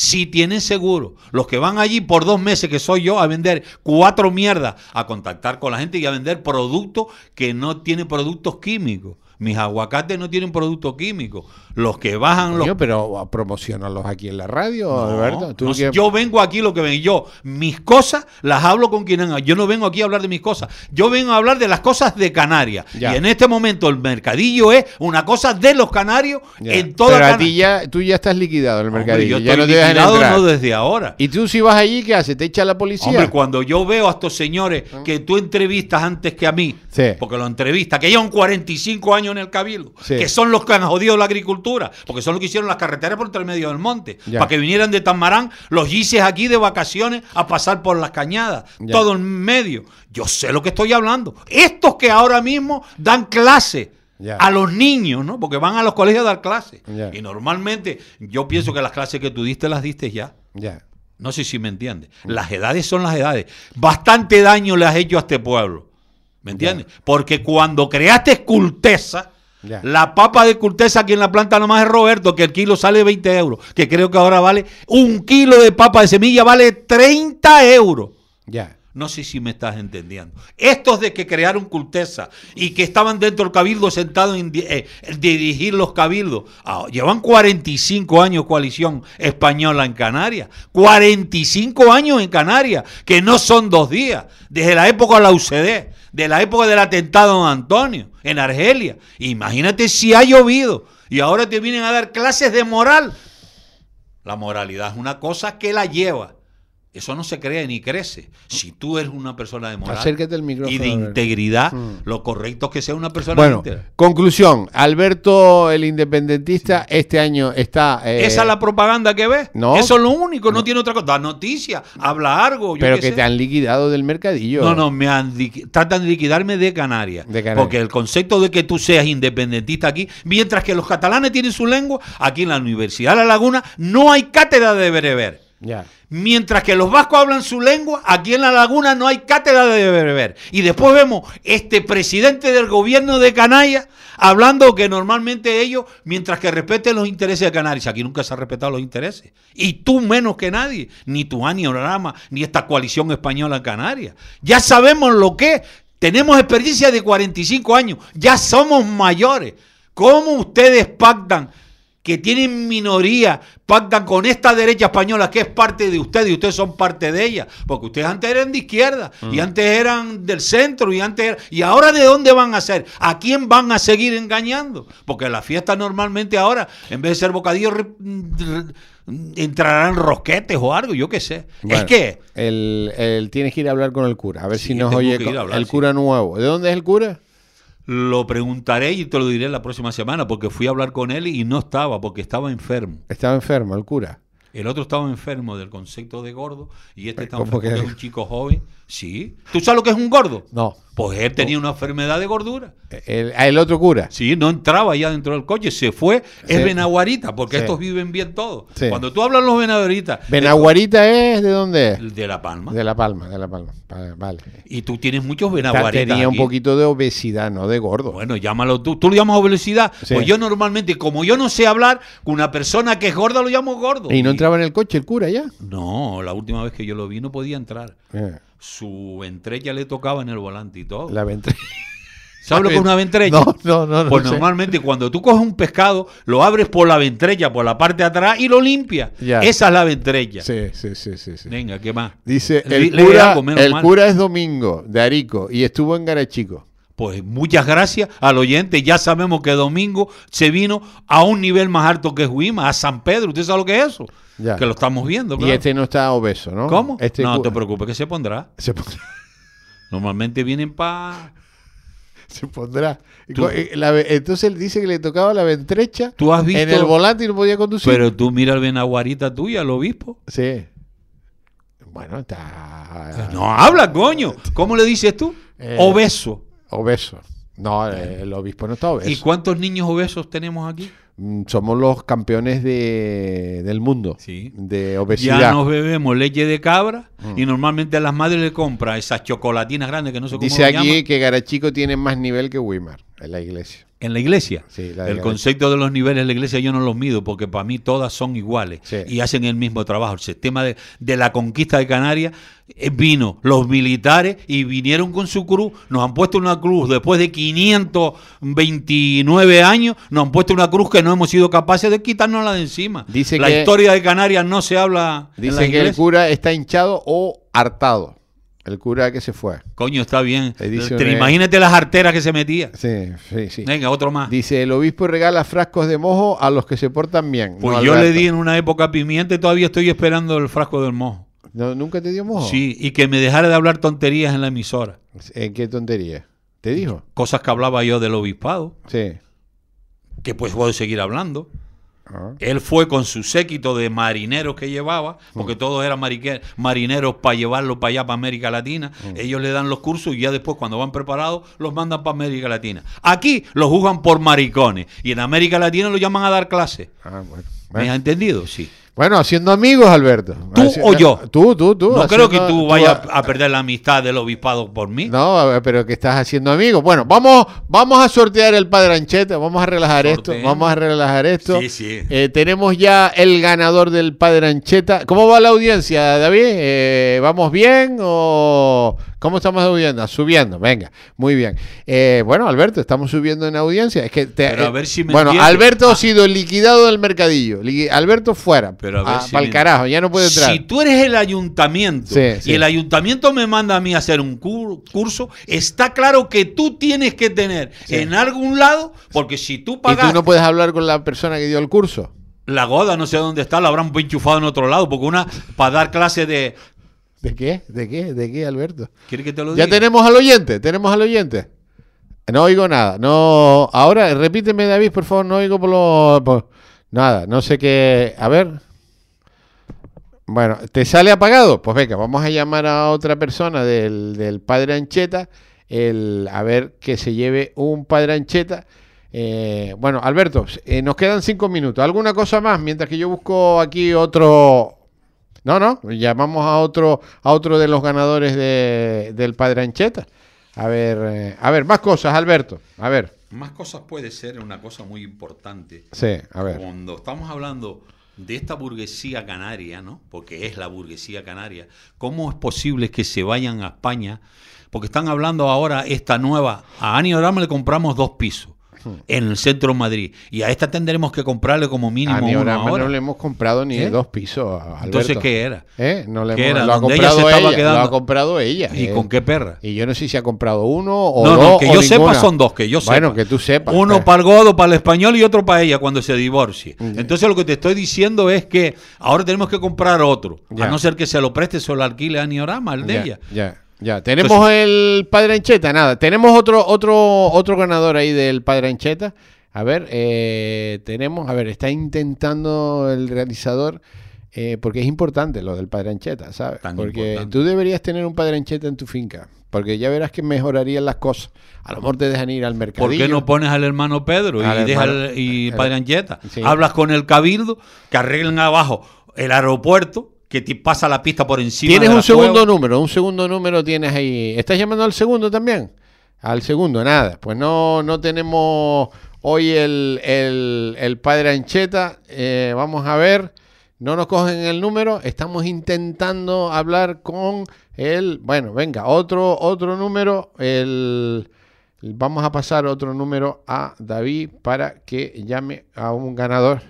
Sí tienen seguro. Los que van allí por dos meses, que soy yo, a vender cuatro mierdas, a contactar con la gente y a vender productos que no tienen productos químicos. Mis aguacates no tienen productos químicos. Los que bajan los pero promocionalos aquí en la radio, no, Alberto. Tú no, que- Yo vengo aquí lo que ven. Yo, mis cosas las hablo con quien. Yo no vengo aquí a hablar de mis cosas. Yo vengo a hablar de las cosas de Canarias. Ya. Y en este momento el mercadillo es una cosa de los canarios Ya. en toda Pero a ti ya, tú ya estás liquidado en el Hombre, mercadillo. yo ya estoy no te dejan liquidado entrar. no desde ahora. Y tú si vas allí, ¿qué haces? ¿Te echa la policía? Hombre, cuando yo veo a estos señores que tú entrevistas antes que a mí, Ah. Sí. porque lo entrevistas, que llevan 45 años en el cabildo, Sí. que son los que han jodido la agricultura, porque son los que hicieron las carreteras por entre medio del monte, Ya. para que vinieran de Tamarán los gises aquí de vacaciones a pasar por las cañadas, Ya. todo en medio. Yo sé lo que estoy hablando. Estos que ahora mismo dan clase. A los niños, ¿no? Porque van a los colegios a dar clases. Y normalmente yo pienso que las clases que tú diste las diste ya. Ya. No sé si me entiendes. Las edades son las edades. Bastante daño le has hecho a este pueblo. ¿Me entiendes? Porque cuando creaste Cultesa, Ya. la papa de Cultesa aquí en la planta nomás es Roberto, que el kilo sale 20 euros, que creo que ahora vale un kilo de papa de semilla vale 30 euros. Ya. No sé si me estás entendiendo. Estos de que crearon Cultesa y que estaban dentro del cabildo sentados en eh, dirigir los cabildos, ah, llevan 45 años coalición española en Canarias. 45 años en Canarias, que no son dos días. Desde la época de la UCD, de la época del atentado de Don Antonio, en Argelia. Imagínate si ha llovido y ahora te vienen a dar clases de moral. La moralidad es una cosa que la lleva. Eso no se cree ni crece. Si tú eres una persona de moral y de integridad, Mm. lo correcto es que sea una persona Bueno, conclusión. Alberto, el independentista, este año está... eh, ¿Esa es la propaganda que ves? no. Eso es lo único, no, tiene otra cosa. Da noticia, habla algo. yo Pero que sé. te han liquidado del mercadillo. No, no, me han tratan de liquidarme de Canarias. De Canarias. Porque el concepto de que tú seas independentista aquí, mientras que los catalanes tienen su lengua, aquí en la Universidad de La Laguna no hay cátedra de bereber. Mientras que los vascos hablan su lengua, aquí en la laguna no hay cátedra de beber. Y después vemos este presidente del gobierno de Canarias hablando que normalmente ellos, mientras que respeten los intereses de Canarias, aquí nunca se han respetado los intereses. Y tú menos que nadie, ni tu Orama, ni esta coalición española en Canarias. Ya sabemos lo que es. Tenemos experiencia de 45 años, ya somos mayores. ¿Cómo ustedes pactan? Que tienen minoría, pactan con esta derecha española que es parte de ustedes y ustedes son parte de ella. Porque ustedes antes eran de izquierda y antes eran del centro y antes era- ¿Y ahora de dónde van a ser? ¿A quién van a seguir engañando? Porque la fiesta normalmente ahora, en vez de ser bocadillos, entrarán rosquetes o algo, yo qué sé. Bueno, es que El, el- tienes que ir a hablar con el cura, a ver Sí, si nos oye hablar, el sí. cura nuevo. ¿De dónde es el cura? Lo preguntaré y te lo diré la próxima semana porque fui a hablar con él y no estaba porque estaba enfermo. Estaba enfermo, el cura. El otro estaba enfermo del concepto de gordo y este estaba ¿Cómo enfermo que? es un chico joven. Sí. ¿Tú sabes lo que es un gordo? No. Pues él tenía una enfermedad de gordura. El, el otro cura. Sí, no entraba ya dentro del coche, se fue. Es. Benaguarita, porque Sí. estos viven bien todos. Sí. Cuando tú hablas los Benaguaritas, ¿Benaguarita es de dónde es? de, La Palma, De La Palma, de La Palma. Va- Vale. y tú tienes muchos Ta- Benaguaritas. Tenía un poquito de obesidad, no de gordo. Bueno, llámalo tú. ¿Tú lo llamas obesidad? Pues yo normalmente, como yo no sé hablar, con una persona que es gorda lo llamo gordo. y no entraba en el coche el cura ya. No, la última vez que yo lo vi no podía entrar. Eh, Su ventrella le tocaba en el volante y todo. la ventre- ¿Sabes lo que es una ventrella? No, no, no. no Pues normalmente cuando tú coges un pescado, lo abres por la ventrella, por la parte de atrás y lo limpias. Ya. Esa es la ventrella. Sí, sí, sí, sí. sí. Venga, ¿qué más? Dice, el le cura, algo, el cura es Domingo, de Arico, y estuvo en Garachico. Pues muchas gracias al oyente. Ya sabemos que Domingo se vino a un nivel más alto que Juima, a San Pedro. ¿Usted sabe lo que es eso? Ya. Que lo estamos viendo. Y este no está obeso, ¿no? ¿Cómo? Este no te preocupes, que se pondrá. se, pon- Normalmente vienen para... se pondrá. Tú- eh, la entonces él dice que le tocaba la ventrecha ¿Tú has visto? en el volante y no podía conducir. Pero tú mira el Benaguarita tuya, el obispo. Sí. Bueno, está... No habla, coño. ¿Cómo le dices tú? Eh, Obeso. Obeso. No, eh, el obispo no está obeso. ¿Y cuántos niños obesos tenemos aquí? Mm, Somos los campeones de, del mundo Sí. de obesidad. Ya nos bebemos leche de cabra y normalmente a las madres le compran esas chocolatinas grandes que no sé cómo Dice aquí llaman. que Garachico tiene más nivel que Weimar en la iglesia. En la iglesia. Sí, la el concepto de los niveles de la iglesia yo no los mido porque para mí todas son iguales Sí. y hacen el mismo trabajo. El sistema de, de la conquista de Canarias eh, vino los militares y vinieron con su cruz, nos han puesto una cruz después de 529 años, nos han puesto una cruz que no hemos sido capaces de quitárnosla de encima. Dice la que- historia de Canarias no se habla en la Dice que el cura está hinchado o hartado. El cura que se fue. Coño, está bien. Edición Te- Imagínate las arteras que se metía. Sí, sí, sí. Venga, otro más. Dice, el obispo regala frascos de mojo a los que se portan bien. Pues No, yo le di en una época pimienta y todavía estoy esperando el frasco del mojo. No, ¿Nunca te dio mojo? Sí, y que me dejara de hablar tonterías en la emisora. ¿En qué tontería? ¿Te dijo? Cosas que hablaba yo del obispado, Sí. que pues puedo seguir hablando. Ah. Él fue con su séquito de marineros que llevaba, porque Mm. todos eran marineros para llevarlo para allá, para América Latina. Mm. Ellos le dan los cursos y ya después, cuando van preparados, los mandan para América Latina. Aquí los juzgan por maricones y en América Latina los llaman a dar clases. Ah, bueno. ¿Me has entendido? Sí. Bueno, haciendo amigos, Alberto. ¿Tú o yo? Tú, tú, tú. No creo que tú vayas a perder la amistad del obispado por mí. No, pero que estás haciendo amigos. Bueno, vamos, vamos a sortear el Padre Ancheta, vamos a relajar esto, vamos a relajar esto. Sí, sí. Eh, tenemos ya el ganador del Padre Ancheta. ¿Cómo va la audiencia, David? Eh, ¿Vamos bien o cómo estamos subiendo? Subiendo, venga, muy bien. Eh, bueno, Alberto, estamos subiendo en audiencia. Es que te- Pero a eh, ver si me bueno. Alberto Ah. ha sido liquidado del mercadillo. Alberto fuera. Pero a ver Ah, si me- carajo, ya no puede entrar. Si tú eres el ayuntamiento Sí, y sí. el ayuntamiento me manda a mí a hacer un cur- curso, está claro que tú tienes que tener en algún lado, porque si tú ¿Y pagas tú no puedes hablar con la persona que dio el curso? la goda, no sé dónde está, la habrán enchufado en otro lado, porque una para dar clase de... ¿De qué? ¿De qué? ¿De qué, Alberto? ¿Quieres que te lo Ya diga? tenemos al oyente, tenemos al oyente. No oigo nada. No, ahora repíteme, David, por favor, no oigo por lo por- nada, no sé qué, a ver. Bueno, ¿te sale apagado? Pues venga, vamos a llamar a otra persona del, del Padre Ancheta, el, a ver que se lleve un Padre Ancheta. Eh, bueno, Alberto, eh, nos quedan cinco minutos. ¿Alguna cosa más? Mientras que yo busco aquí otro, no, no, llamamos a otro, a otro de los ganadores de- del Padre Ancheta. A ver, eh, a ver, más cosas, Alberto. A ver, Más cosas puede ser una cosa muy importante. sí, a ver. Cuando estamos hablando de esta burguesía canaria, ¿no? Porque es la burguesía canaria, ¿cómo es posible que se vayan a España? Porque están hablando ahora esta nueva. A Ani Orama le compramos dos pisos en el centro de Madrid. Y a esta tendremos que comprarle como mínimo A uno Niorama ahora. no le hemos comprado ni ¿Eh? dos pisos. Alberto. Entonces, ¿qué era? ¿Eh? No le ¿Qué hemos, era? lo ha ¿Donde ella comprado estaba ella, quedando? Lo ha comprado ella. ¿Y eh. con qué perra? Y yo no sé si ha comprado uno o no, dos. no, que yo sepa son dos, que yo sepa. Bueno, que tú sepas. Uno Eh. para el godo, para el español y otro para ella cuando se divorcie. Ya. Entonces lo que te estoy diciendo es que ahora tenemos que comprar otro. A no ser que se lo preste, se lo alquile a Niorama, el de ya, ella. Ya. Tenemos el Padre Ancheta, nada. Tenemos otro, otro, otro ganador ahí del Padre Ancheta. A ver, eh, tenemos, a ver, está intentando el realizador, eh, porque es importante lo del Padre Ancheta, ¿sabes? Tan porque importante. tú deberías tener un Padre Ancheta en tu finca, porque ya verás que mejorarían las cosas. A lo mejor te dejan ir al mercadillo. ¿Por qué no pones al hermano Pedro Al y el- y el- Padre Ancheta? Sí. Hablas con el cabildo, que arreglen abajo el aeropuerto, que te pasa la pista por encima Tienes de un segundo número, un segundo número tienes ahí. ¿Estás llamando al segundo también? Al segundo, nada. Pues no, no tenemos hoy el, el, el padre Ancheta. Eh, vamos a ver. No nos cogen el número. Estamos intentando hablar con el. Bueno, venga, otro, otro número. El, vamos a pasar otro número a David para que llame a un ganador.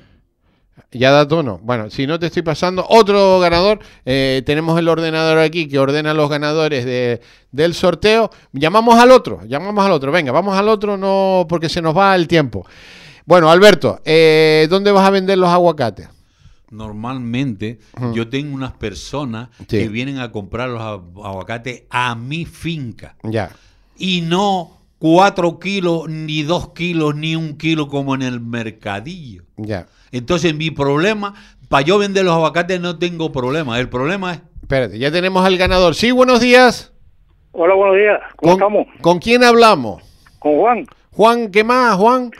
Ya da tono. Bueno, si no te estoy pasando, otro ganador. eh, tenemos el ordenador aquí que ordena los ganadores de, del sorteo. Llamamos al otro, llamamos al otro. Venga, vamos al otro, no porque se nos va el tiempo. Bueno, Alberto, eh, ¿dónde vas a vender los aguacates? Normalmente yo tengo unas personas Sí. que vienen a comprar los agu- aguacates a mi finca. Ya. y no cuatro kilos, ni dos kilos, ni un kilo como en el mercadillo. Ya. Entonces mi problema, para yo vender los aguacates no tengo problema. El problema es Espérate, ya tenemos al ganador. Sí, buenos días. Hola, buenos días. ¿Cómo ¿Con, estamos? ¿Con quién hablamos? Con Juan. Juan, ¿qué más, Juan?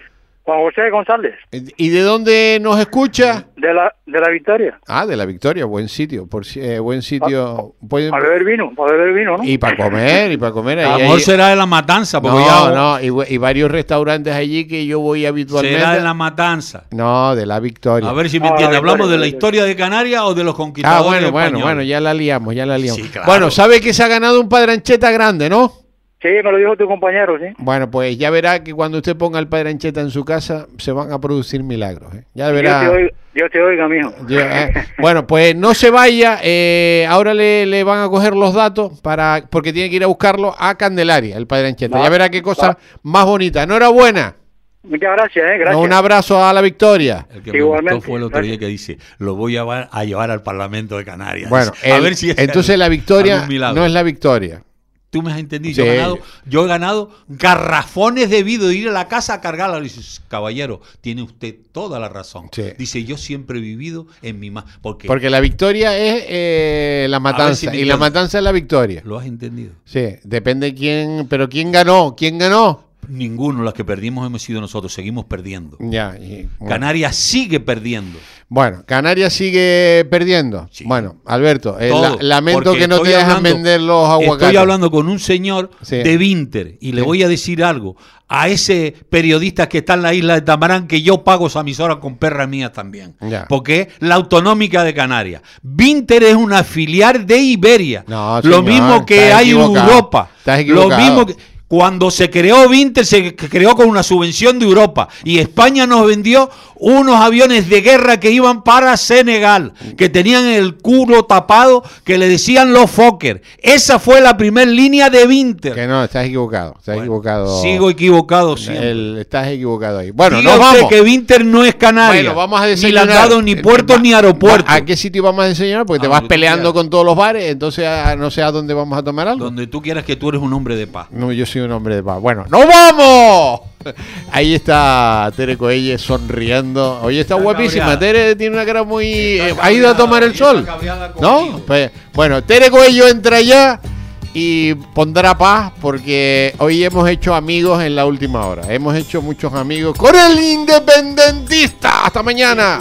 Juan José González, ¿Y de dónde nos escucha? de la, de la Victoria. Ah, de la Victoria, buen sitio, por si- eh, buen sitio. Pueden- Para beber vino, para beber vino, ¿no? y para comer, y para comer. A ahí lo mejor será de la matanza, porque no, ya no, y, y varios restaurantes allí que yo voy habitualmente. será de la matanza. No, de la Victoria. A ver si me entiende. Victoria, ¿Hablamos de la historia de Canarias o de los Ah, conquistadores bueno, bueno, españoles? bueno, ya la liamos, ya la liamos. Sí, claro. Bueno, ¿sabe que se ha ganado un padrancheta grande, no? Sí, me lo dijo tu compañero, sí. Bueno, pues ya verá que cuando usted ponga el padrancheta en su casa se van a producir milagros. ¿eh? Ya verá. te oiga, Dios te oiga, mijo. Yo, eh, bueno, pues no se vaya. eh, ahora le, le van a coger los datos para porque tiene que ir a buscarlo a Candelaria, el Padre Ancheta. Va, Ya verá qué cosa va. más bonita. Enhorabuena. Muchas gracias, ¿eh? Gracias. Un abrazo a la victoria. El que me Igualmente, gustó fue el otro día que dice, lo voy a llevar, a llevar al Parlamento de Canarias. Bueno, a el- ver si es entonces la victoria no es la victoria. Tú me has entendido. Yo, he ganado, yo he ganado garrafones de de ir a la casa a cargarla. Le dices, caballero, tiene usted toda la razón. Sí. Dice, yo siempre he vivido en mi más. Porque, Porque la victoria es eh, la matanza. y la matanza es la victoria. ¿Lo has entendido? Sí, depende quién. Pero ¿quién ganó? ¿Quién ganó? Ninguno, las que perdimos hemos sido nosotros, seguimos perdiendo. Ya. y- bueno. Canarias sigue perdiendo. Bueno, Canarias sigue perdiendo. Sí. Bueno, Alberto, eh, Todo, la- lamento que no te dejan hablando- vender los aguacates. Estoy hablando con un señor Sí. de Winter y le Sí. voy a decir algo a ese periodista que está en la isla de Tamarán que yo pago esa emisora con perras mías también. Ya. Porque es la autonómica de Canarias. Winter es una filial de Iberia. No, Lo mismo que hay en. Europa. Estás Lo mismo que cuando se creó Winter se creó con una subvención de Europa y España nos vendió unos aviones de guerra que iban para Senegal, que tenían el culo tapado, que le decían los Fokker. Esa fue la primera línea de Winter. Que no, estás equivocado. Estás Bueno, equivocado. Sigo equivocado. El- estás equivocado ahí. Bueno, Diga usted vamos. que Winter no es Canarias. Bueno, vamos a Ni desayunar. ni Eh, puertos va- ni aeropuertos. va- ¿A qué sitio vamos a desayunar? Porque te A vas peleando quieras. con todos los bares, entonces ah, no sé a dónde vamos a tomar algo. Donde tú quieras que tú eres un hombre de paz. No, yo soy un hombre de paz. Bueno, ¡nos vamos! Ahí está Tere Coelle sonriendo. Oye, está, Está guapísima. cabreada. Tere tiene una cara muy... eh, ¿Ha ido a tomar el sol? ¿No? Pues, bueno, Tere Coello entra ya y pondrá paz porque hoy hemos hecho amigos en la última hora. Hemos hecho muchos amigos con el independentista. Hasta mañana.